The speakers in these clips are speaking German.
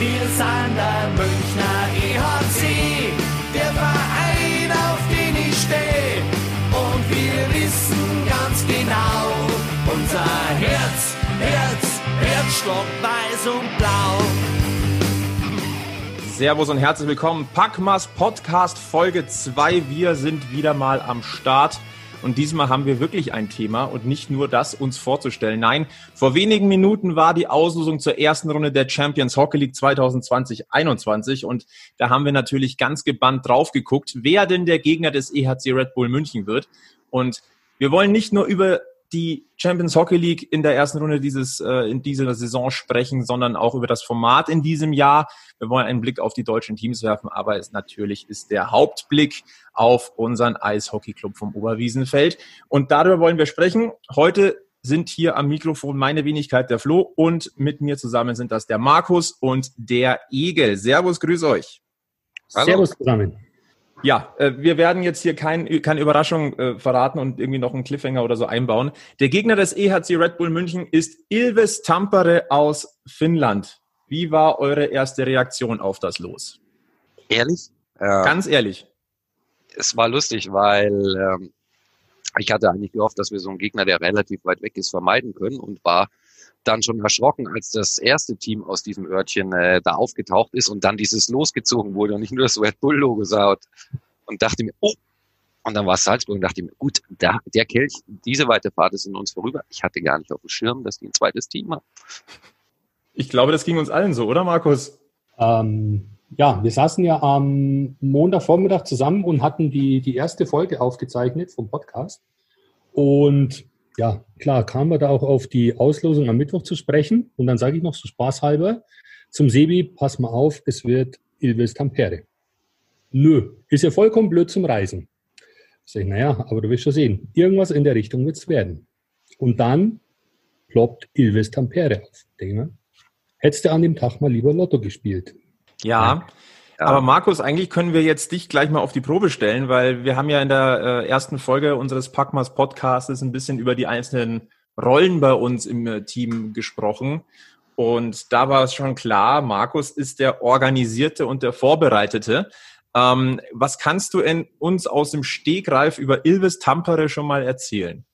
Wir sind der Münchner EHC, der Verein, auf den ich stehe. Und wir wissen ganz genau, unser Herz, Herz, Herzschlag weiß und blau. Servus und herzlich willkommen. Packmas Podcast Folge 2. Wir sind wieder mal am Start. Und diesmal haben wir wirklich ein Thema und nicht nur das uns vorzustellen. Nein, vor wenigen Minuten war die Auslosung zur ersten Runde der Champions Hockey League 2020-21 und da haben wir natürlich ganz gebannt drauf geguckt, wer denn der Gegner des EHC Red Bull München wird. Und wir wollen nicht nur über die Champions Hockey League in der ersten Runde dieses, äh, in dieser Saison sprechen, sondern auch über das Format in diesem Jahr. Wir wollen einen Blick auf die deutschen Teams werfen, aber es natürlich ist der Hauptblick auf unseren Eishockey-Club vom Oberwiesenfeld. Und darüber wollen wir sprechen. Heute sind hier am Mikrofon meine Wenigkeit der Flo und mit mir zusammen sind das der Markus und der Egel. Servus, grüß euch. Hallo. Servus zusammen. Ja, äh, wir werden jetzt hier kein, keine Überraschung äh, verraten und irgendwie noch einen Cliffhanger oder so einbauen. Der Gegner des EHC Red Bull München ist Ilves Tampere aus Finnland. Wie war eure erste Reaktion auf das Los? Ehrlich? Äh, Ganz ehrlich. Es war lustig, weil ähm, ich hatte eigentlich gehofft, dass wir so einen Gegner, der relativ weit weg ist, vermeiden können und war dann schon erschrocken, als das erste Team aus diesem Örtchen äh, da aufgetaucht ist und dann dieses losgezogen wurde und nicht nur das Red Bull-Logo sah und, und dachte mir, oh, und dann war es Salzburg und dachte mir, gut, da, der Kelch, diese weite Fahrt ist in uns vorüber. Ich hatte gar nicht auf dem Schirm, dass die ein zweites Team haben. Ich glaube, das ging uns allen so, oder Markus? Ähm, ja, wir saßen ja am Montagvormittag zusammen und hatten die, die erste Folge aufgezeichnet vom Podcast. Und ja, klar, kamen wir da auch auf die Auslosung am Mittwoch zu sprechen. Und dann sage ich noch so spaßhalber zum Sebi, pass mal auf, es wird Ilves Tampere. Nö, ist ja vollkommen blöd zum Reisen. Sag ich, naja, aber du wirst schon sehen, irgendwas in der Richtung wird es werden. Und dann ploppt Ilves Tampere auf. Denke hättest du an dem Tag mal lieber Lotto gespielt. Ja, ja. Aber Markus, eigentlich können wir jetzt dich gleich mal auf die Probe stellen, weil wir haben ja in der äh, ersten Folge unseres Packmas Podcasts ein bisschen über die einzelnen Rollen bei uns im äh, Team gesprochen. Und da war es schon klar, Markus ist der Organisierte und der Vorbereitete. Ähm, was kannst du in uns aus dem Stegreif über Ilves Tampere schon mal erzählen?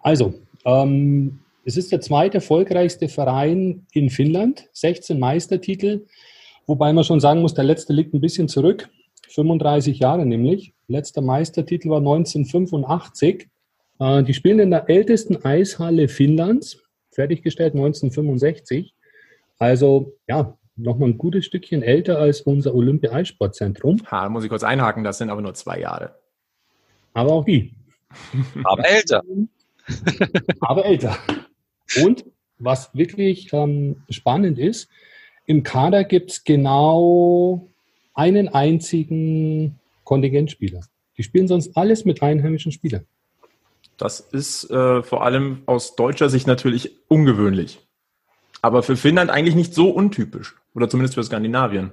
Also, ähm, es ist der zweite erfolgreichste Verein in Finnland, 16 Meistertitel, Wobei man schon sagen muss, der letzte liegt ein bisschen zurück. 35 Jahre nämlich. Letzter Meistertitel war 1985. Äh, die spielen in der ältesten Eishalle Finnlands, fertiggestellt 1965. Also ja, nochmal ein gutes Stückchen älter als unser Olympia-Eissportzentrum. Ha, muss ich kurz einhaken, das sind aber nur zwei Jahre. Aber auch die. aber älter. aber älter. Und was wirklich ähm, spannend ist, im Kader gibt es genau einen einzigen Kontingentspieler. Die spielen sonst alles mit einheimischen Spielern. Das ist äh, vor allem aus deutscher Sicht natürlich ungewöhnlich. Aber für Finnland eigentlich nicht so untypisch. Oder zumindest für Skandinavien.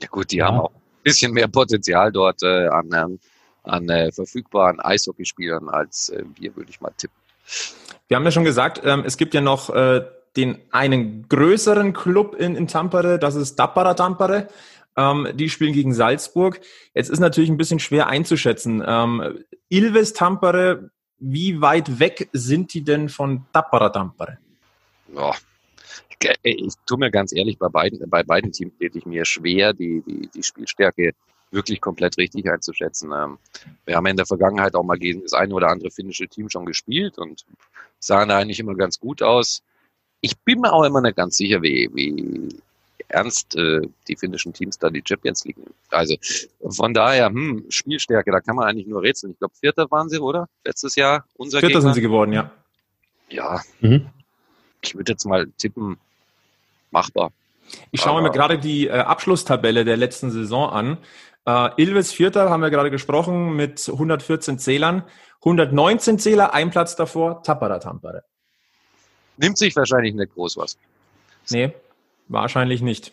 Ja gut, die ja. haben auch ein bisschen mehr Potenzial dort äh, an, ähm, an äh, verfügbaren Eishockeyspielern als äh, wir, würde ich mal tippen. Wir haben ja schon gesagt, ähm, es gibt ja noch äh, den einen größeren Club in, in Tampere, das ist Tappara Tampere. Ähm, die spielen gegen Salzburg. Jetzt ist natürlich ein bisschen schwer einzuschätzen. Ähm, Ilves Tampere, wie weit weg sind die denn von Tappara Tampere? Ja, ich, ich tue mir ganz ehrlich, bei beiden, bei beiden Teams täte ich mir schwer, die, die, die Spielstärke wirklich komplett richtig einzuschätzen. Ähm, wir haben in der Vergangenheit auch mal gegen das eine oder andere finnische Team schon gespielt und sahen da eigentlich immer ganz gut aus ich bin mir auch immer nicht ganz sicher, wie, wie ernst äh, die finnischen Teams da die Champions League nehmen. Also von daher, hm, Spielstärke, da kann man eigentlich nur rätseln. Ich glaube, Vierter waren sie, oder? Letztes Jahr unser Vierter Gegner. sind sie geworden, ja. Ja, mhm. ich würde jetzt mal tippen, machbar. Ich schaue mir gerade die äh, Abschlusstabelle der letzten Saison an. Äh, Ilves Vierter haben wir gerade gesprochen mit 114 Zählern. 119 Zähler, ein Platz davor, Tappara Tampere nimmt sich wahrscheinlich nicht groß was. Nee, wahrscheinlich nicht.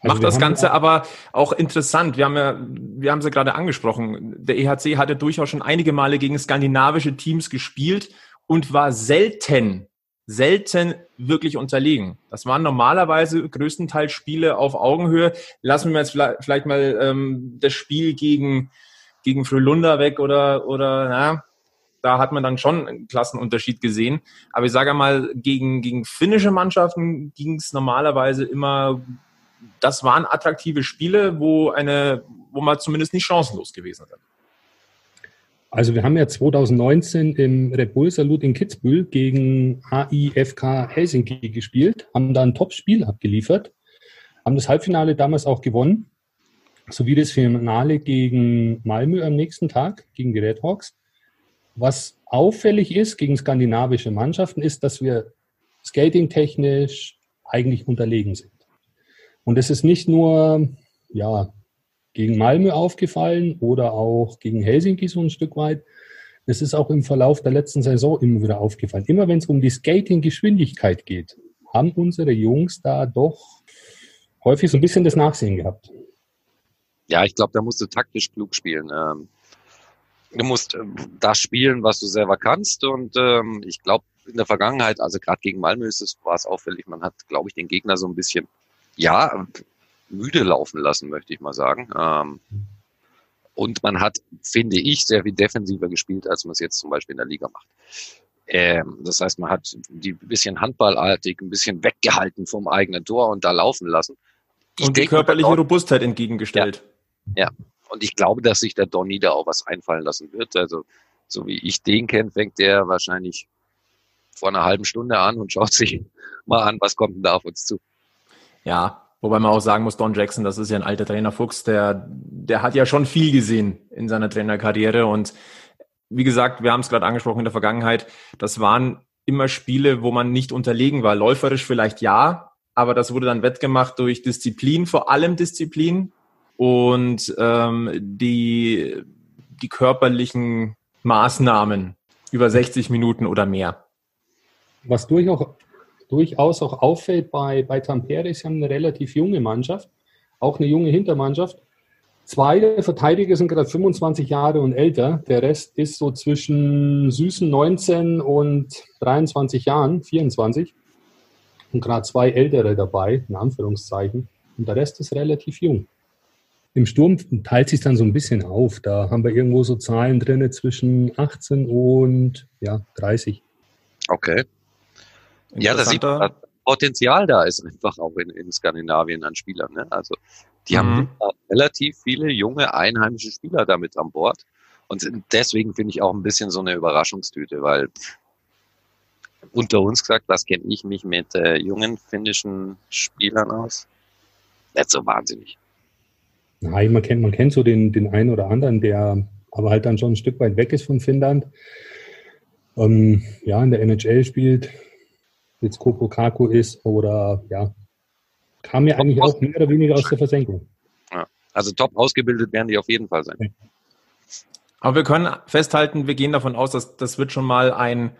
Also Macht das Ganze aber auch interessant. Wir haben ja, wir haben es ja gerade angesprochen. Der EHC hatte durchaus schon einige Male gegen skandinavische Teams gespielt und war selten selten wirklich unterlegen. Das waren normalerweise größtenteils Spiele auf Augenhöhe. Lassen wir jetzt vielleicht mal ähm, das Spiel gegen, gegen Frölunda weg oder, oder na, da hat man dann schon einen Klassenunterschied gesehen. Aber ich sage mal, gegen, gegen finnische Mannschaften ging es normalerweise immer, das waren attraktive Spiele, wo eine, wo man zumindest nicht chancenlos gewesen ist. Also wir haben ja 2019 im Red Bull Salut in Kitzbühel gegen AIFK Helsinki gespielt, haben da ein Top-Spiel abgeliefert, haben das Halbfinale damals auch gewonnen, sowie das Finale gegen Malmö am nächsten Tag, gegen die Red Hawks. Was auffällig ist gegen skandinavische Mannschaften, ist, dass wir skatingtechnisch eigentlich unterlegen sind. Und es ist nicht nur ja, gegen Malmö aufgefallen oder auch gegen Helsinki so ein Stück weit. Es ist auch im Verlauf der letzten Saison immer wieder aufgefallen. Immer wenn es um die Skating-Geschwindigkeit geht, haben unsere Jungs da doch häufig so ein bisschen das Nachsehen gehabt. Ja, ich glaube, da musst du taktisch klug spielen. Ähm, du musst ähm, das spielen, was du selber kannst. Und ähm, ich glaube, in der Vergangenheit, also gerade gegen Malmö ist es, war es auffällig, man hat, glaube ich, den Gegner so ein bisschen, ja, müde laufen lassen, möchte ich mal sagen. Ähm, und man hat, finde ich, sehr viel defensiver gespielt, als man es jetzt zum Beispiel in der Liga macht. Ähm, das heißt, man hat die ein bisschen handballartig, ein bisschen weggehalten vom eigenen Tor und da laufen lassen. Ich und die denke, körperliche Robustheit entgegengestellt. Ja, ja, und ich glaube, dass sich der Donny da auch was einfallen lassen wird. Also, so wie ich den kenne, fängt der wahrscheinlich vor einer halben Stunde an und schaut sich mal an, was kommt denn da auf uns zu. Ja, Wobei man auch sagen muss, Don Jackson, das ist ja ein alter Trainer Fuchs, der, der hat ja schon viel gesehen in seiner Trainerkarriere. Und wie gesagt, wir haben es gerade angesprochen in der Vergangenheit, das waren immer Spiele, wo man nicht unterlegen war. Läuferisch vielleicht ja, aber das wurde dann wettgemacht durch Disziplin, vor allem Disziplin und ähm, die, die körperlichen Maßnahmen über 60 Minuten oder mehr. Was durchaus durchaus auch auffällt bei, bei Tampere, sie haben eine relativ junge Mannschaft, auch eine junge Hintermannschaft. Zwei der Verteidiger sind gerade 25 Jahre und älter. Der Rest ist so zwischen süßen 19 und 23 Jahren, 24. Und gerade zwei Ältere dabei, in Anführungszeichen. Und der Rest ist relativ jung. Im Sturm teilt sich dann so ein bisschen auf. Da haben wir irgendwo so Zahlen drin zwischen 18 und ja, 30. Okay. Ja, da sieht man, Potenzial da ist einfach auch in, in Skandinavien an Spielern. Ne? Also die mhm. haben relativ viele junge einheimische Spieler damit an Bord. Und deswegen finde ich auch ein bisschen so eine Überraschungstüte, weil unter uns gesagt, was kenne ich mich mit äh, jungen finnischen Spielern aus? Nicht so wahnsinnig. Nein, man kennt, man kennt so den, den einen oder anderen, der aber halt dann schon ein Stück weit weg ist von Finnland. Ähm, ja, in der NHL spielt, jetzt Kopokaku ist oder ja, kam ja eigentlich auch mehr oder weniger aus der Versenkung. Ja, also top ausgebildet werden die auf jeden Fall sein. Aber wir können festhalten, wir gehen davon aus, dass das wird schon mal ein,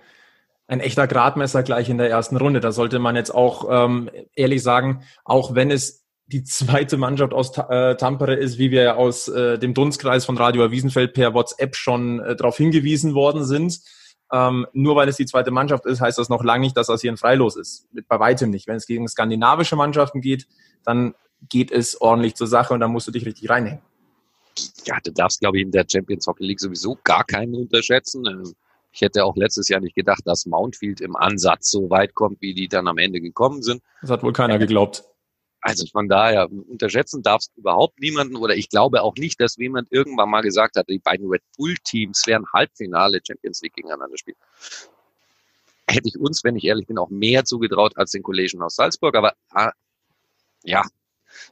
ein echter Gradmesser gleich in der ersten Runde. Da sollte man jetzt auch ähm, ehrlich sagen, auch wenn es die zweite Mannschaft aus äh, Tampere ist, wie wir aus äh, dem Dunstkreis von Radio Wiesenfeld per WhatsApp schon äh, darauf hingewiesen worden sind, ähm, nur weil es die zweite Mannschaft ist, heißt das noch lange nicht, dass das hier ein Freilos ist. Bei weitem nicht. Wenn es gegen skandinavische Mannschaften geht, dann geht es ordentlich zur Sache und dann musst du dich richtig reinhängen. Ja, du darfst, glaube ich, in der Champions Hockey League sowieso gar keinen unterschätzen. Ähm, ich hätte auch letztes Jahr nicht gedacht, dass Mountfield im Ansatz so weit kommt, wie die dann am Ende gekommen sind. Das hat wohl keiner geglaubt. Also von daher, unterschätzen darfst du überhaupt niemanden oder ich glaube auch nicht, dass jemand irgendwann mal gesagt hat, die beiden Red Bull Teams werden Halbfinale Champions League gegeneinander spielen. Hätte ich uns, wenn ich ehrlich bin, auch mehr zugetraut als den Kollegen aus Salzburg, aber ah, ja,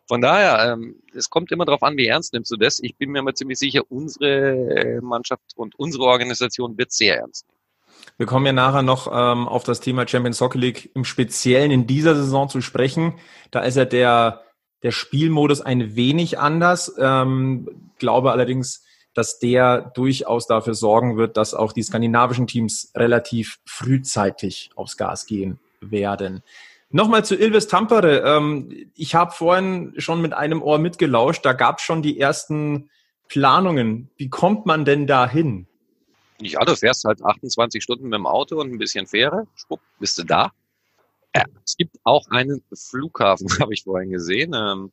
von daher, ähm, es kommt immer darauf an, wie ernst nimmst du das. Ich bin mir aber ziemlich sicher, unsere äh, Mannschaft und unsere Organisation wird sehr ernst nehmen. Wir kommen ja nachher noch ähm, auf das Thema Champions Soccer League im Speziellen in dieser Saison zu sprechen. Da ist ja der, der Spielmodus ein wenig anders. Ähm, glaube allerdings, dass der durchaus dafür sorgen wird, dass auch die skandinavischen Teams relativ frühzeitig aufs Gas gehen werden. Nochmal zu Ilves Tampere. Ähm, ich habe vorhin schon mit einem Ohr mitgelauscht. Da gab es schon die ersten Planungen. Wie kommt man denn da hin? Ja, du fährst halt 28 Stunden mit dem Auto und ein bisschen Fähre, schwupp, bist du da. Ja, es gibt auch einen Flughafen, habe ich vorhin gesehen, ähm,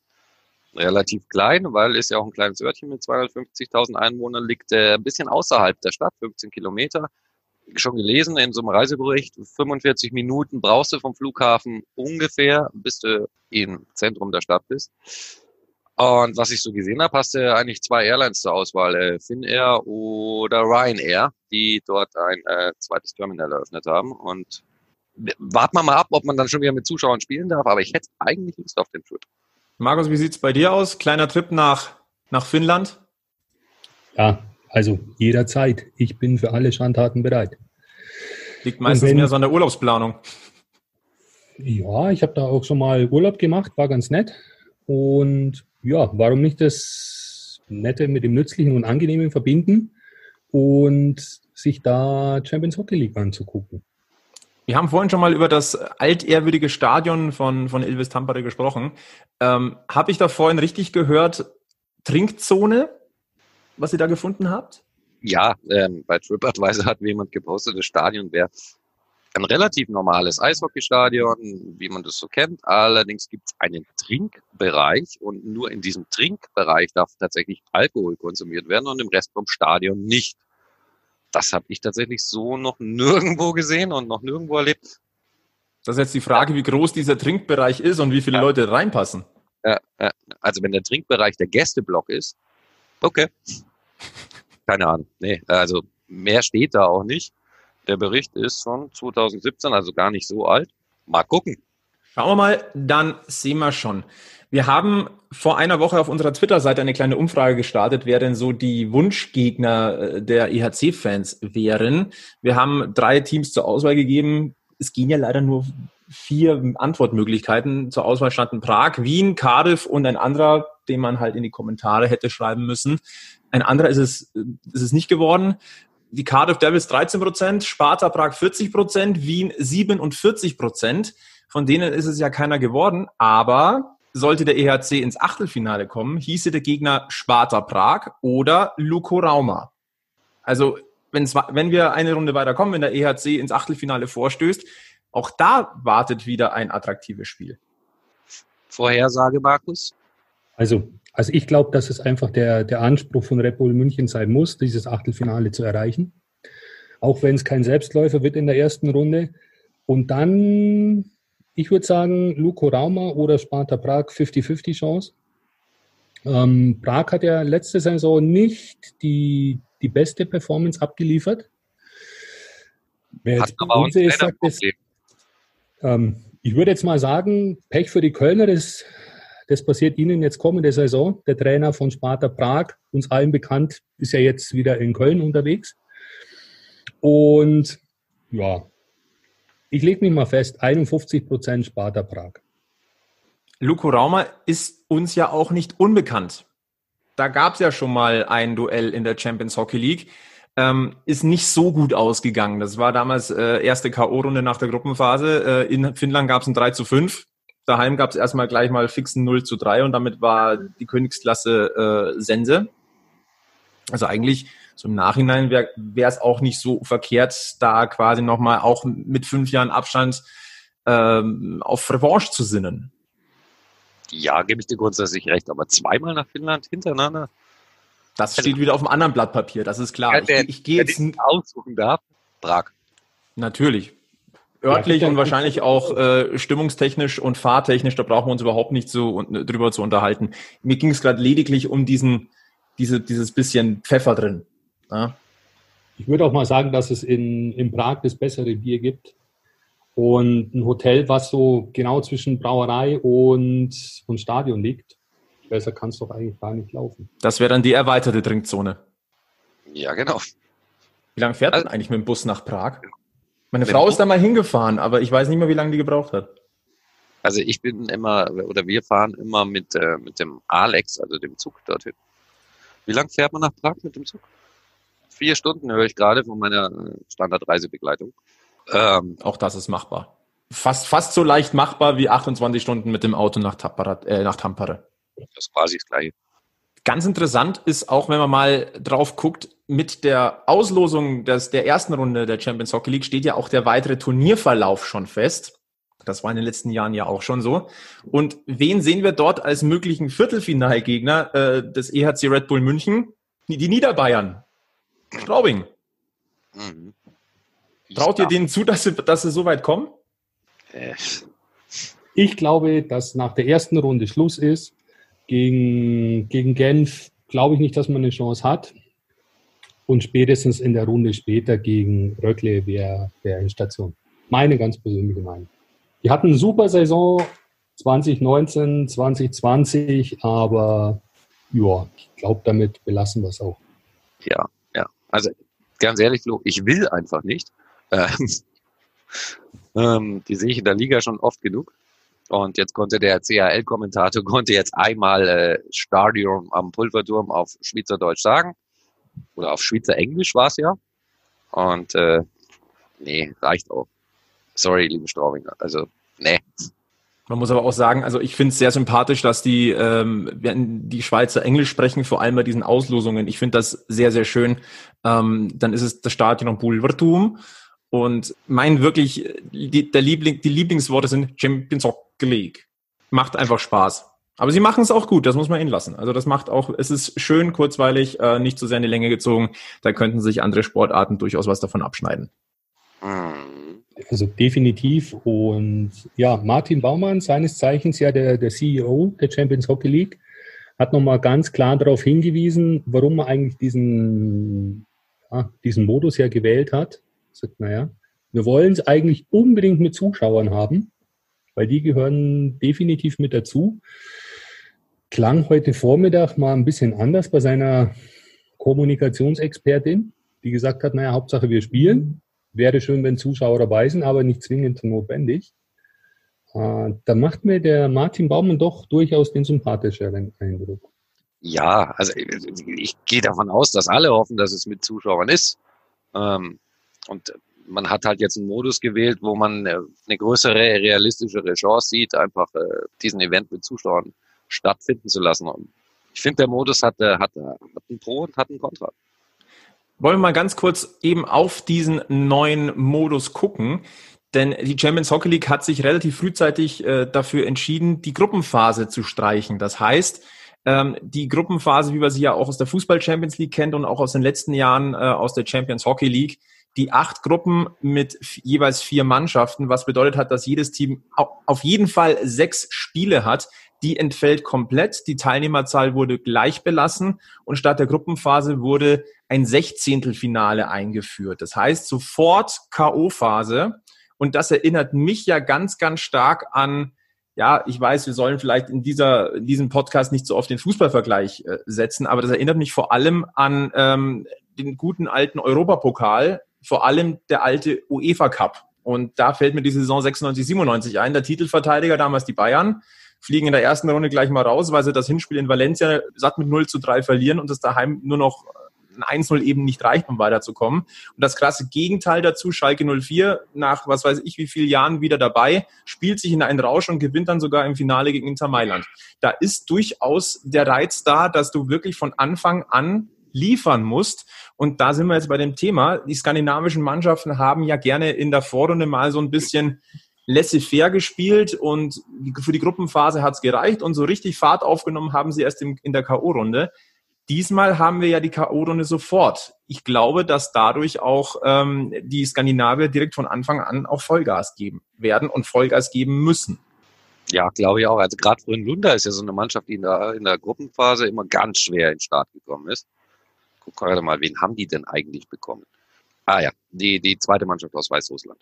relativ klein, weil ist ja auch ein kleines Örtchen mit 250.000 Einwohnern, liegt äh, ein bisschen außerhalb der Stadt, 15 Kilometer. Schon gelesen in so einem Reisebericht, 45 Minuten brauchst du vom Flughafen ungefähr, bis du im Zentrum der Stadt bist. Und was ich so gesehen habe, hast du eigentlich zwei Airlines zur Auswahl, äh, Finnair oder Ryanair, die dort ein äh, zweites Terminal eröffnet haben. Und warten wir mal ab, ob man dann schon wieder mit Zuschauern spielen darf, aber ich hätte eigentlich Lust auf den Trip. Markus, wie sieht's bei dir aus? Kleiner Trip nach, nach Finnland? Ja, also jederzeit. Ich bin für alle Schandtaten bereit. Liegt meistens wenn, mehr so an der Urlaubsplanung. Ja, ich habe da auch schon mal Urlaub gemacht, war ganz nett. Und ja, warum nicht das Nette mit dem Nützlichen und Angenehmen verbinden und sich da Champions Hockey League anzugucken? Wir haben vorhin schon mal über das altehrwürdige Stadion von, von Ilves Tampere gesprochen. Ähm, Habe ich da vorhin richtig gehört, Trinkzone, was ihr da gefunden habt? Ja, ähm, bei TripAdvisor hat jemand gepostet, das Stadion wäre ein relativ normales Eishockeystadion, wie man das so kennt. Allerdings gibt es einen Trinkbereich und nur in diesem Trinkbereich darf tatsächlich Alkohol konsumiert werden und im Rest vom Stadion nicht. Das habe ich tatsächlich so noch nirgendwo gesehen und noch nirgendwo erlebt. Das ist jetzt die Frage, wie groß dieser Trinkbereich ist und wie viele ja. Leute reinpassen. Ja, also wenn der Trinkbereich der Gästeblock ist, okay. Keine Ahnung. Nee, also mehr steht da auch nicht. Der Bericht ist von 2017, also gar nicht so alt. Mal gucken. Schauen wir mal, dann sehen wir schon. Wir haben vor einer Woche auf unserer Twitter-Seite eine kleine Umfrage gestartet, wer denn so die Wunschgegner äh, der EHC-Fans wären. Wir haben drei Teams zur Auswahl gegeben. Es gehen ja leider nur vier Antwortmöglichkeiten. Zur Auswahl standen Prag, Wien, Cardiff und ein anderer, den man halt in die Kommentare hätte schreiben müssen. Ein anderer ist es, äh, ist es nicht geworden. Die Cardiff Devils 13 Prozent, Sparta Prag 40 Prozent, Wien 47 Prozent. Von denen ist es ja keiner geworden, aber sollte der EHC ins Achtelfinale kommen, hieße der Gegner Sparta Prag oder Luko Rauma. Also wenn wir eine Runde weiterkommen, wenn der EHC ins Achtelfinale vorstößt, auch da wartet wieder ein attraktives Spiel. Vorhersage, Markus? Also, also ich glaube, dass es einfach der, der Anspruch von Red Bull München sein muss, dieses Achtelfinale zu erreichen. Auch wenn es kein Selbstläufer wird in der ersten Runde. Und dann ich würde sagen, Luko Rauma oder Sparta Prag 50-50 Chance. Ähm, Prag hat ja letzte Saison nicht die, die beste Performance abgeliefert. Wer jetzt aber uns ist, sagt es, ähm, ich würde jetzt mal sagen, Pech für die Kölner, das, das passiert ihnen jetzt kommende Saison. Der Trainer von Sparta Prag, uns allen bekannt, ist ja jetzt wieder in Köln unterwegs. Und ja, ich lege mich mal fest, 51 Prozent Sparta Prag. Luko Raumer ist uns ja auch nicht unbekannt. Da gab es ja schon mal ein Duell in der Champions Hockey League. Ähm, ist nicht so gut ausgegangen. Das war damals äh, erste K.O.-Runde nach der Gruppenphase. Äh, in Finnland gab es ein 3 zu 5. Daheim gab es erstmal gleich mal fixen 0 zu 3 und damit war die Königsklasse äh, Sense. Also eigentlich so im Nachhinein wäre es auch nicht so verkehrt, da quasi nochmal auch mit fünf Jahren Abstand ähm, auf Revanche zu sinnen. Ja, gebe ich dir grundsätzlich recht, aber zweimal nach Finnland hintereinander. Das steht wieder auf einem anderen Blatt Papier, das ist klar. Ja, der, ich, ich gehe jetzt aussuchen darf. Prag. Natürlich. Örtlich ja, und wahrscheinlich auch äh, stimmungstechnisch und fahrtechnisch, da brauchen wir uns überhaupt nicht so drüber zu unterhalten. Mir ging es gerade lediglich um diesen, diese, dieses bisschen Pfeffer drin. Ja. Ich würde auch mal sagen, dass es in, in Prag das bessere Bier gibt. Und ein Hotel, was so genau zwischen Brauerei und, und Stadion liegt. Besser kann es doch eigentlich gar nicht laufen. Das wäre dann die erweiterte Trinkzone. Ja, genau. Wie lange fährt also, man eigentlich mit dem Bus nach Prag? Meine Frau ist da mal hingefahren, aber ich weiß nicht mehr, wie lange die gebraucht hat. Also ich bin immer, oder wir fahren immer mit, äh, mit dem Alex, also dem Zug dorthin. Wie lange fährt man nach Prag mit dem Zug? Vier Stunden höre ich gerade von meiner äh, Standardreisebegleitung. Ähm, Auch das ist machbar. Fast, fast so leicht machbar wie 28 Stunden mit dem Auto nach, Tappara, äh, nach Tampere. Das ist quasi das Gleiche. Ganz interessant ist auch, wenn man mal drauf guckt, mit der Auslosung des, der ersten Runde der Champions Hockey League steht ja auch der weitere Turnierverlauf schon fest. Das war in den letzten Jahren ja auch schon so. Und wen sehen wir dort als möglichen Viertelfinalgegner äh, des EHC Red Bull München? Die Niederbayern. Straubing. Mhm. Traut ihr denen zu, dass sie, dass sie so weit kommen? Äh. Ich glaube, dass nach der ersten Runde Schluss ist. Gegen, gegen Genf glaube ich nicht, dass man eine Chance hat. Und spätestens in der Runde später gegen Röckle wäre wär Station. Meine ganz persönliche Meinung. Die hatten eine super Saison 2019, 2020, aber ja, ich glaube, damit belassen wir es auch. Ja, ja. Also ganz ehrlich, Flo, ich will einfach nicht. Ähm, ähm, die sehe ich in der Liga schon oft genug. Und jetzt konnte der CHL-Kommentator konnte jetzt einmal äh, Stadion am Pulverturm auf Schweizerdeutsch sagen. Oder auf Schweizer Englisch war es ja. Und äh, nee, reicht auch. Sorry, liebe Straubinger. Also, nee. Man muss aber auch sagen, also ich finde es sehr sympathisch, dass die, ähm, die Schweizer Englisch sprechen, vor allem bei diesen Auslosungen. Ich finde das sehr, sehr schön. Ähm, dann ist es das Stadion am Pulverturm. Und mein wirklich, die, der Liebling, die Lieblingsworte sind Champions Hockey League. Macht einfach Spaß. Aber sie machen es auch gut, das muss man ihnen lassen. Also das macht auch, es ist schön, kurzweilig, äh, nicht zu sehr in die Länge gezogen. Da könnten sich andere Sportarten durchaus was davon abschneiden. Also definitiv. Und ja, Martin Baumann, seines Zeichens ja der, der CEO der Champions Hockey League, hat nochmal ganz klar darauf hingewiesen, warum er eigentlich diesen, ja, diesen Modus ja gewählt hat. Sagt, naja, wir wollen es eigentlich unbedingt mit Zuschauern haben, weil die gehören definitiv mit dazu. Klang heute Vormittag mal ein bisschen anders bei seiner Kommunikationsexpertin, die gesagt hat, naja, Hauptsache wir spielen. Wäre schön, wenn Zuschauer dabei sind, aber nicht zwingend notwendig. Äh, da macht mir der Martin Baumann doch durchaus den sympathischeren Eindruck. Ja, also ich, ich gehe davon aus, dass alle hoffen, dass es mit Zuschauern ist. Ähm, und man hat halt jetzt einen Modus gewählt, wo man äh, eine größere, realistischere Chance sieht, einfach äh, diesen Event mit Zuschauern stattfinden zu lassen. Und ich finde, der Modus hat, äh, hat, hat ein Pro und hat ein Kontra. Wollen wir mal ganz kurz eben auf diesen neuen Modus gucken. Denn die Champions Hockey League hat sich relativ frühzeitig äh, dafür entschieden, die Gruppenphase zu streichen. Das heißt, ähm, die Gruppenphase, wie man sie ja auch aus der Fußball Champions League kennt und auch aus den letzten Jahren äh, aus der Champions Hockey League, die acht Gruppen mit jeweils vier Mannschaften, was bedeutet hat, dass jedes Team auf jeden Fall sechs Spiele hat. Die entfällt komplett. Die Teilnehmerzahl wurde gleich belassen und statt der Gruppenphase wurde ein Sechzehntelfinale eingeführt. Das heißt sofort K.O.-Phase. Und das erinnert mich ja ganz, ganz stark an ja, ich weiß, wir sollen vielleicht in dieser in diesem Podcast nicht so oft den Fußballvergleich äh, setzen, aber das erinnert mich vor allem an ähm, den guten alten Europapokal, vor allem der alte UEFA Cup. Und da fällt mir die Saison 96, 97 ein. Der Titelverteidiger, damals die Bayern, fliegen in der ersten Runde gleich mal raus, weil sie das Hinspiel in Valencia satt mit 0 zu 3 verlieren und das daheim nur noch ein 1-0 eben nicht reicht, um weiterzukommen. Und das krasse Gegenteil dazu, Schalke 04, nach was weiß ich wie vielen Jahren wieder dabei, spielt sich in einen Rausch und gewinnt dann sogar im Finale gegen Inter Mailand. Da ist durchaus der Reiz da, dass du wirklich von Anfang an liefern musst. Und da sind wir jetzt bei dem Thema. Die skandinavischen Mannschaften haben ja gerne in der Vorrunde mal so ein bisschen laissez-faire gespielt und für die Gruppenphase hat es gereicht und so richtig Fahrt aufgenommen haben sie erst in der K.O.-Runde. Diesmal haben wir ja die K.O.-Runde sofort. Ich glaube, dass dadurch auch ähm, die Skandinavier direkt von Anfang an auch Vollgas geben werden und Vollgas geben müssen. Ja, glaube ich auch. Also gerade Lunda ist ja so eine Mannschaft, die in der, in der Gruppenphase immer ganz schwer in den Start gekommen ist. Guck gerade mal, wen haben die denn eigentlich bekommen? Ah ja, die, die zweite Mannschaft aus Weißrussland.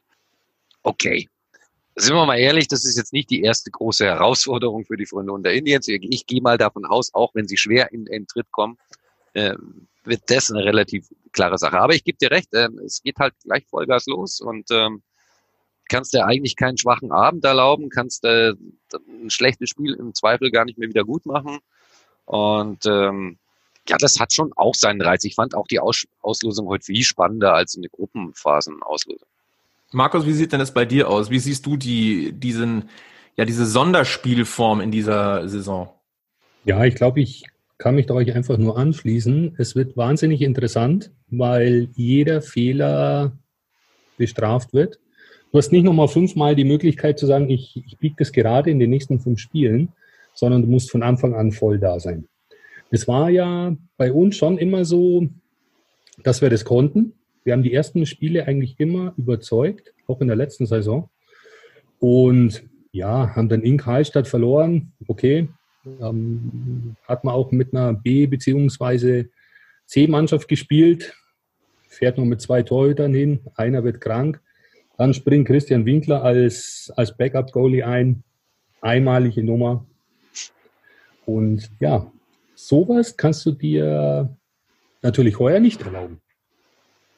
Okay. Sind wir mal ehrlich, das ist jetzt nicht die erste große Herausforderung für die Freunde unter Indiens. Ich, gehe mal davon aus, auch wenn sie schwer in den Tritt kommen, äh, wird das eine relativ klare Sache. Aber ich gebe dir recht, äh, es geht halt gleich Vollgas los und ähm, kannst dir eigentlich keinen schwachen Abend erlauben, kannst äh, ein schlechtes Spiel im Zweifel gar nicht mehr wieder gut machen. Und ähm, ja, das hat schon auch seinen Reiz. Ich fand auch die Aus Auslosung heute viel spannender als eine Gruppenphasenauslosung. Markus, wie sieht denn das bei dir aus? Wie siehst du die, diesen, ja, diese Sonderspielform in dieser Saison? Ja, ich glaube, ich kann mich da euch einfach nur anschließen. Es wird wahnsinnig interessant, weil jeder Fehler bestraft wird. Du hast nicht nochmal fünfmal die Möglichkeit zu sagen, ich, ich biege das gerade in den nächsten fünf Spielen, sondern du musst von Anfang an voll da sein. Es war ja bei uns schon immer so, dass wir das konnten. Wir haben die ersten Spiele eigentlich immer überzeugt, auch in der letzten Saison. Und ja, haben dann in Karlstadt verloren. Okay, ähm, hat man auch mit einer B- bzw. C-Mannschaft gespielt. Fährt noch mit zwei Torhütern hin. Einer wird krank. Dann springt Christian Winkler als, als Backup-Goalie ein. Einmalige Nummer. Und ja, sowas kannst du dir natürlich heuer nicht erlauben.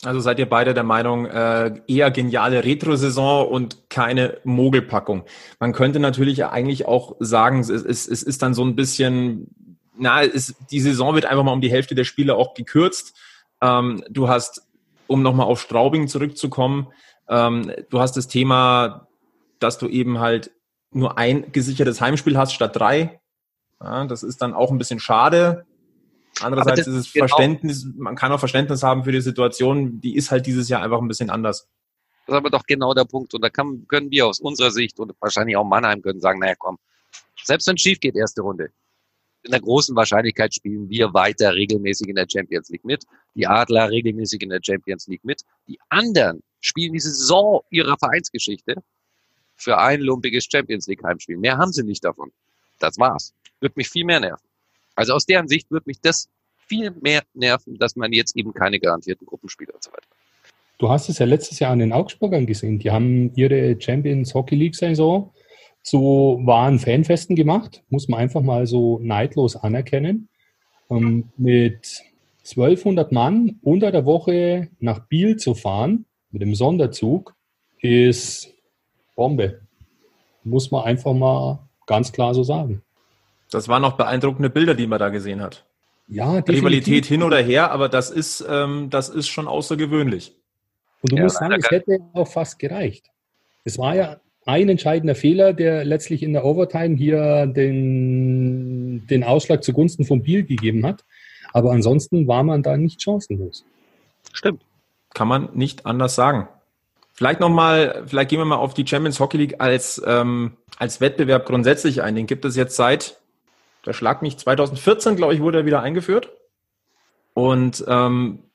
Also seid ihr beide der Meinung, äh, eher geniale Retro-Saison und keine Mogelpackung. Man könnte natürlich eigentlich auch sagen, es, es, es ist dann so ein bisschen, na, es, die Saison wird einfach mal um die Hälfte der Spiele auch gekürzt. Ähm, du hast, um nochmal auf Straubing zurückzukommen, ähm, du hast das Thema, dass du eben halt nur ein gesichertes Heimspiel hast statt drei. Ja, das ist dann auch ein bisschen schade. Andererseits ist es genau Verständnis, man kann auch Verständnis haben für die Situation, die ist halt dieses Jahr einfach ein bisschen anders. Das ist aber doch genau der Punkt. Und da kann, können wir aus unserer Sicht und wahrscheinlich auch Mannheim können sagen, naja komm, selbst wenn es schief geht, erste Runde, in der großen Wahrscheinlichkeit spielen wir weiter regelmäßig in der Champions League mit. Die Adler regelmäßig in der Champions League mit. Die anderen spielen die Saison ihrer Vereinsgeschichte für ein lumpiges Champions League Heimspiel. Mehr haben sie nicht davon. Das war's. Wird mich viel mehr nerven. Also aus deren Sicht würde mich das viel mehr nerven, dass man jetzt eben keine garantierten Gruppenspiele und so weiter. Du hast es ja letztes Jahr an den Augsburgern gesehen. Die haben ihre Champions Hockey League Saison zu wahren Fanfesten gemacht, muss man einfach mal so neidlos anerkennen. Ähm, mit 1200 Mann unter der Woche nach Biel zu fahren mit dem Sonderzug ist Bombe. Muss man einfach mal ganz klar so sagen. Das waren noch beeindruckende Bilder, die man da gesehen hat. Ja, definitiv. Rivalität hin oder her, aber das ist, ähm, das ist schon außergewöhnlich. Und du ja, musst sagen, es hätte auch fast gereicht. Es war ja ein entscheidender Fehler, der letztlich in der Overtime hier den, den Ausschlag zugunsten von Biel gegeben hat. Aber ansonsten war man da nicht chancenlos. Stimmt. Kann man nicht anders sagen. Vielleicht nochmal, vielleicht gehen wir mal auf die Champions Hockey League als, ähm, als Wettbewerb grundsätzlich ein. Den gibt es jetzt seit der schlag mich 2014, glaube ich, wurde er wieder eingeführt. Und ähm,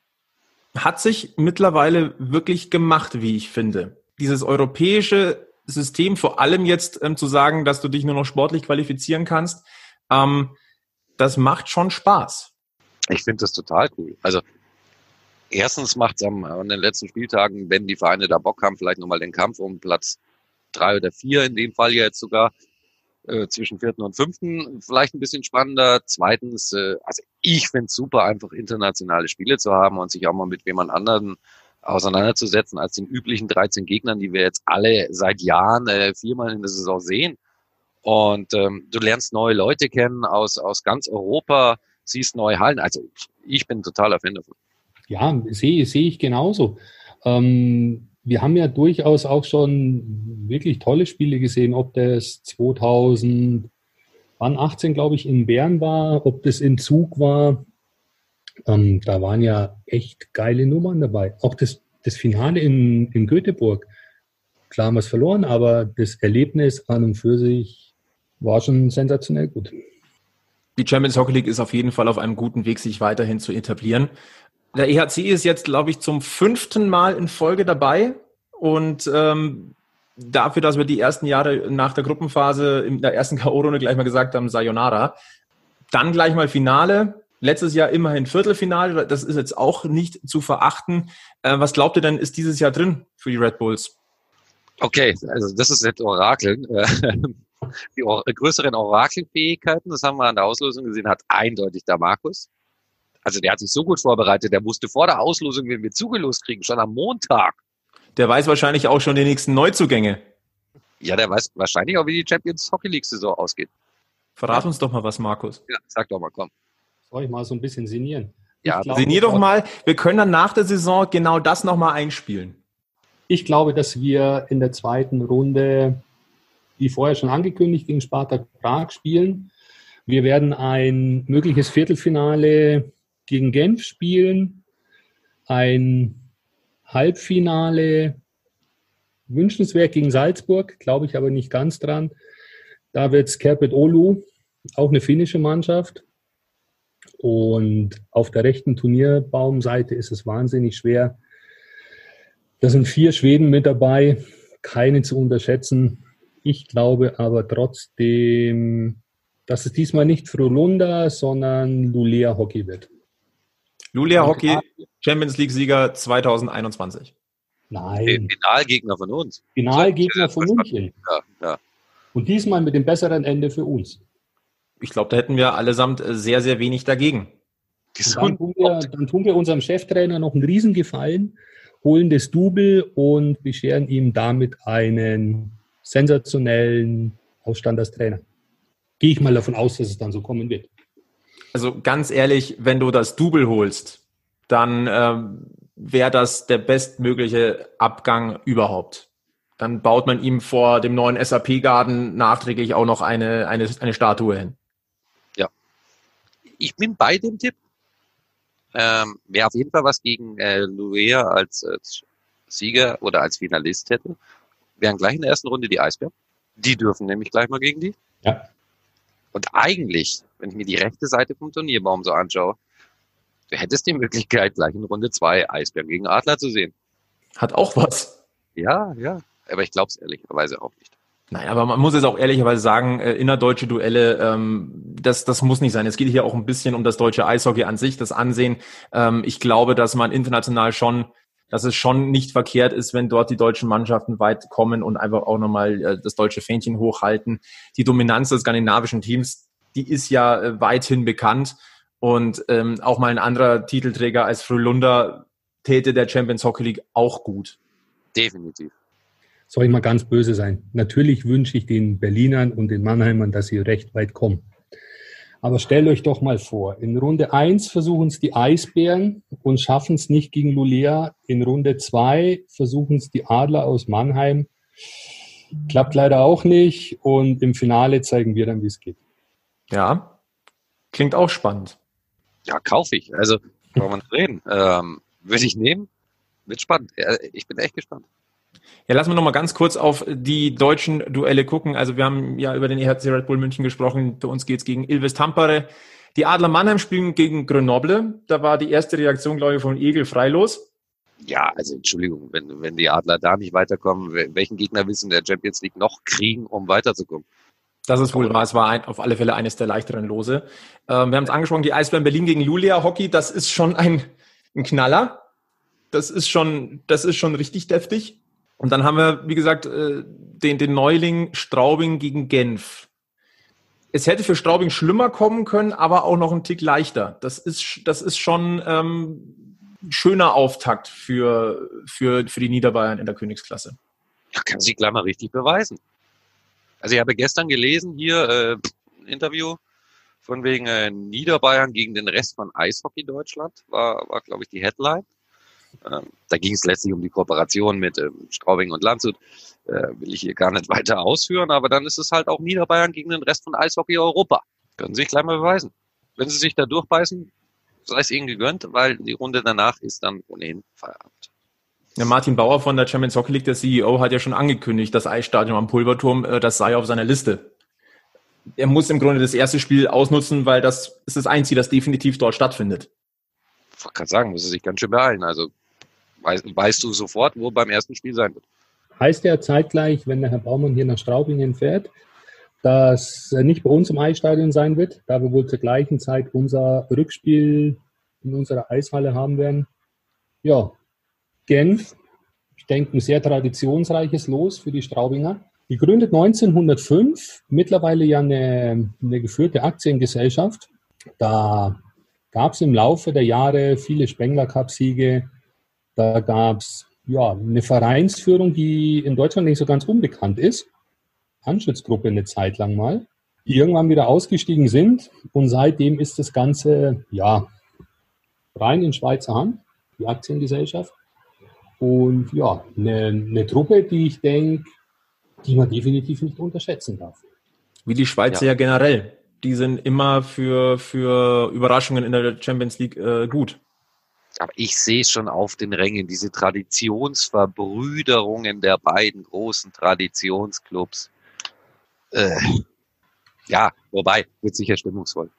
hat sich mittlerweile wirklich gemacht, wie ich finde. Dieses europäische System, vor allem jetzt ähm, zu sagen, dass du dich nur noch sportlich qualifizieren kannst, ähm, das macht schon Spaß. Ich finde das total cool. Also erstens macht es an den letzten Spieltagen, wenn die Vereine da Bock haben, vielleicht nochmal den Kampf um Platz drei oder vier, in dem Fall jetzt sogar, äh, zwischen vierten und fünften vielleicht ein bisschen spannender. Zweitens, äh, also ich finde es super, einfach internationale Spiele zu haben und sich auch mal mit jemand anderen auseinanderzusetzen als den üblichen 13 Gegnern, die wir jetzt alle seit Jahren äh, viermal in der Saison sehen. Und ähm, du lernst neue Leute kennen aus, aus ganz Europa, siehst neue Hallen. Also ich bin totaler Fan davon. Ja, sehe seh ich genauso. Ähm, wir haben ja durchaus auch schon wirklich tolle Spiele gesehen, ob das 2018, glaube ich, in Bern war, ob das in Zug war. Ähm, da waren ja echt geile Nummern dabei. Auch das, das Finale in, in Göteborg. Klar haben wir es verloren, aber das Erlebnis an und für sich war schon sensationell gut. Die Champions Hockey League ist auf jeden Fall auf einem guten Weg, sich weiterhin zu etablieren. Der EHC ist jetzt, glaube ich, zum fünften Mal in Folge dabei und ähm, dafür, dass wir die ersten Jahre nach der Gruppenphase in der ersten K.O.-Runde gleich mal gesagt haben, Sayonara. Dann gleich mal Finale. Letztes Jahr immerhin Viertelfinale. Das ist jetzt auch nicht zu verachten. Äh, was glaubt ihr denn, ist dieses Jahr drin für die Red Bulls? Okay, also das ist jetzt Orakeln. die größeren Orakelfähigkeiten, das haben wir an der Auslosung gesehen, hat eindeutig der Markus. Also der hat sich so gut vorbereitet, der wusste vor der Auslosung, wenn wir zugelost kriegen, schon am Montag. Der weiß wahrscheinlich auch schon die nächsten Neuzugänge. Ja, der weiß wahrscheinlich auch, wie die Champions Hockey League Saison ausgeht. Verrat uns doch mal was, Markus. Ja, sag doch mal, komm. Soll ich mal so ein bisschen sinnieren? Ja, glaube, sinnier doch mal. Wir können dann nach der Saison genau das nochmal einspielen. Ich glaube, dass wir in der zweiten Runde, wie vorher schon angekündigt, gegen Spartak Prag spielen Wir werden ein mögliches Viertelfinale gegen Genf spielen, ein Halbfinale wünschenswert gegen Salzburg, glaube ich aber nicht ganz dran. Da wird es Kerpet Olu, auch eine finnische Mannschaft. Und auf der rechten Turnierbaumseite ist es wahnsinnig schwer. Da sind vier Schweden mit dabei, keine zu unterschätzen. Ich glaube aber trotzdem, dass es diesmal nicht Frolunda, sondern Lulea Hockey wird. Lulea Hockey, Champions League-Sieger 2021. Nein. Finalgegner von uns. Finalgegner von München. Ja, ja. Und diesmal mit dem besseren Ende für uns. Ich glaube, da hätten wir allesamt äh, sehr, sehr wenig dagegen. Dann tun, wir, dann tun wir unserem Cheftrainer noch einen Riesengefallen, holen das Double und bescheren ihm damit einen sensationellen Ausstand als Trainer. Gehe ich mal davon aus, dass es dann so kommen wird. Also ganz ehrlich, wenn du das Double holst, dann ähm, wäre das der bestmögliche Abgang überhaupt. Dann baut man ihm vor dem neuen SAP-Garden nachträglich auch noch eine, eine, eine Statue hin. Ja. Ich bin bei dem Tipp. Ähm, Wäre auf jeden Fall was gegen äh, Luea als, als Sieger oder als Finalist hätte. Wären gleich in der ersten Runde die Eisbären. Die dürfen nämlich gleich mal gegen die. Ja. Und eigentlich, wenn ich mir die rechte Seite vom Turnierbaum so anschaue, du hättest die Möglichkeit, gleich in Runde zwei Eisbären gegen Adler zu sehen. Hat auch was. Ja, ja. Aber ich glaube es ehrlicherweise auch nicht. Nein, aber man muss jetzt auch ehrlicherweise sagen, äh, innerdeutsche Duelle, ähm, das, das muss nicht sein. Es geht hier auch ein bisschen um das deutsche Eishockey an sich, das Ansehen. Ähm, ich glaube, dass man international schon, dass es schon nicht verkehrt ist, wenn dort die deutschen Mannschaften weit kommen und einfach auch nochmal äh, das deutsche Fähnchen hochhalten. Die Dominanz des skandinavischen Teams, die ist ja äh, weithin bekannt. Und ähm, auch mal ein anderer Titelträger als Frölunda täte der Champions Hockey League auch gut. Definitiv soll ich mal ganz böse sein. Natürlich wünsche ich den Berlinern und den Mannheimern, dass sie recht weit kommen. Aber stellt euch doch mal vor, in Runde 1 versuchen es die Eisbären und schaffen es nicht gegen Lulea. In Runde 2 versuchen es die Adler aus Mannheim. Klappt leider auch nicht. Und im Finale zeigen wir dann, wie es geht. Ja, klingt auch spannend. Ja, kaufe ich. Also, kann man reden. Ähm, Würde ich nehmen. Wird spannend. Ich bin echt gespannt. Ja, lassen wir noch mal ganz kurz auf die deutschen Duelle gucken. Also wir haben ja über den EHC Red Bull München gesprochen. Für uns geht's gegen Ilves Tampere. Die Adler Mannheim spielen gegen Grenoble. Da war die erste Reaktion, glaube ich, von Egel freilos. Ja, also Entschuldigung, wenn, wenn die Adler da nicht weiterkommen, welchen Gegner willst du in der Champions League noch kriegen, um weiterzukommen? Das ist wohl wahr. Es war ein, auf alle Fälle eines der leichteren Lose. Ähm, wir haben es angesprochen, die Eisbären Berlin gegen Lulia Hockey. Das ist schon ein, ein Knaller. Das ist schon, das ist schon richtig deftig. Und dann haben wir, wie gesagt, äh, den, den Neuling Straubing gegen Genf. Es hätte für Straubing schlimmer kommen können, aber auch noch ein Tick leichter. Das ist, das ist schon ähm, schöner Auftakt für, für, für die Niederbayern in der Königsklasse. Ja, kann sich gleich mal richtig beweisen. Also ich habe gestern gelesen hier äh, ein Interview von wegen äh, Niederbayern gegen den Rest von Eishockey Deutschland, war, war glaube ich, die Headline. Ähm, da ging es letztlich um die Kooperation mit ähm, Straubing und Landshut. Äh, will ich hier gar nicht weiter ausführen, aber dann ist es halt auch Niederbayern gegen den Rest von Eishockey Europa. Können Sie sich gleich mal beweisen. Wenn Sie sich da durchbeißen, sei es Ihnen gegönnt, weil die Runde danach ist dann ohnehin Feierabend. Ja, Martin Bauer von der Champions Hockey League, der CEO, hat ja schon angekündigt, das Eisstadion am Pulverturm, äh, das sei auf seiner Liste. Er muss im Grunde das erste Spiel ausnutzen, weil das ist das Einzige, das definitiv dort stattfindet. Ich wollte gerade sagen, muss er sich ganz schön beeilen. Also weißt, weißt du sofort, wo beim ersten Spiel sein wird. Heißt ja zeitgleich, wenn der Herr Baumann hier nach Straubingen fährt, dass er nicht bei uns im Eisstadion sein wird, da wir wohl zur gleichen Zeit unser Rückspiel in unserer Eishalle haben werden. Ja, Genf, ich denke, ein sehr traditionsreiches Los für die Straubinger. Gegründet 1905, mittlerweile ja eine, eine geführte Aktiengesellschaft. Da gab es im Laufe der Jahre viele Spengler-Cup-Siege, da gab es ja, eine Vereinsführung, die in Deutschland nicht so ganz unbekannt ist. Anschützgruppe eine Zeit lang mal, die irgendwann wieder ausgestiegen sind. Und seitdem ist das Ganze ja rein in Schweizer Hand, die Aktiengesellschaft. Und ja, eine, eine Truppe, die ich denke, die man definitiv nicht unterschätzen darf. Wie die Schweizer ja, ja generell. die sind immer für, für Überraschungen in der Champions League äh, gut. Aber ich sehe schon auf den Rängen, diese Traditionsverbrüderungen der beiden großen Traditionsclubs. Äh, ja, wobei, wird sicher stimmungsvoll.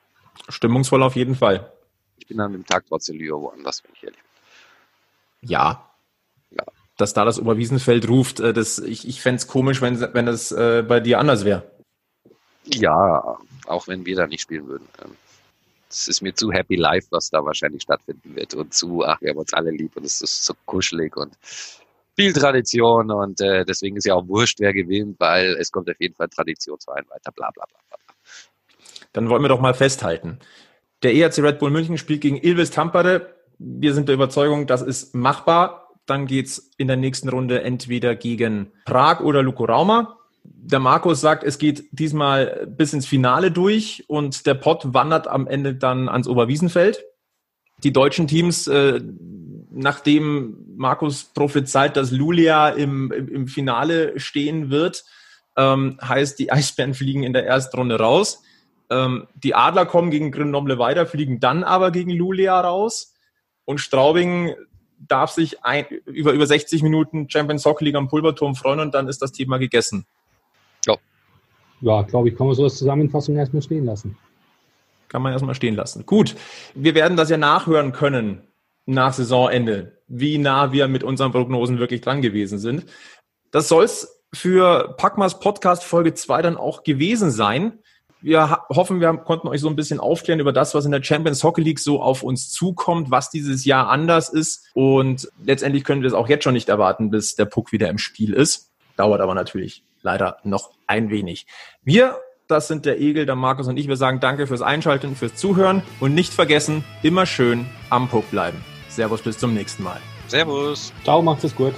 Stimmungsvoll auf jeden Fall. Ich bin an dem Tag trotzdem lieber woanders, wenn ich ehrlich bin. Ja. ja. Dass da das Oberwiesenfeld ruft, äh, das, ich, ich fände es komisch, wenn, wenn das äh, bei dir anders wäre. Ja, auch wenn wir da nicht spielen würden. Ähm, es ist mir zu happy life, was da wahrscheinlich stattfinden wird und zu, ach, wir haben uns alle lieb und es ist so kuschelig und viel Tradition und äh, deswegen ist ja auch wurscht, wer gewinnt, weil es kommt auf jeden Fall Traditionsverein weiter, bla bla bla bla. Dann wollen wir doch mal festhalten. Der ERC Red Bull München spielt gegen Ilves Tampere. Wir sind der Überzeugung, das ist machbar. Dann geht's in der nächsten Runde entweder gegen Prag oder Luko Rauma der Markus sagt, es geht diesmal bis ins Finale durch und der Pott wandert am Ende dann ans Oberwiesenfeld. Die deutschen Teams, äh, nachdem Markus prophezeit, dass Lulia im, im, Finale stehen wird, ähm, heißt, die Eisbären fliegen in der ersten Runde raus. Ähm, die Adler kommen gegen Grenoble weiter, fliegen dann aber gegen Lulia raus. Und Straubing darf sich ein, über, über 60 Minuten Champions Hockey League am Pulverturm freuen und dann ist das Thema gegessen. Ja. Ja, glaube ich, kann man so als Zusammenfassung erstmal stehen lassen. Kann man erstmal stehen lassen. Gut, wir werden das ja nachhören können nach Saisonende, wie nah wir mit unseren Prognosen wirklich dran gewesen sind. Das soll es für Packmas Podcast Folge 2 dann auch gewesen sein. Wir hoffen, wir konnten euch so ein bisschen aufklären über das, was in der Champions Hockey League so auf uns zukommt, was dieses Jahr anders ist. Und letztendlich können wir es auch jetzt schon nicht erwarten, bis der Puck wieder im Spiel ist. Dauert aber natürlich leider noch ein wenig. Wir, das sind der Egel, der Markus und ich, wir sagen danke fürs Einschalten, fürs Zuhören und nicht vergessen, immer schön am Puck bleiben. Servus, bis zum nächsten Mal. Servus. Ciao, macht es gut.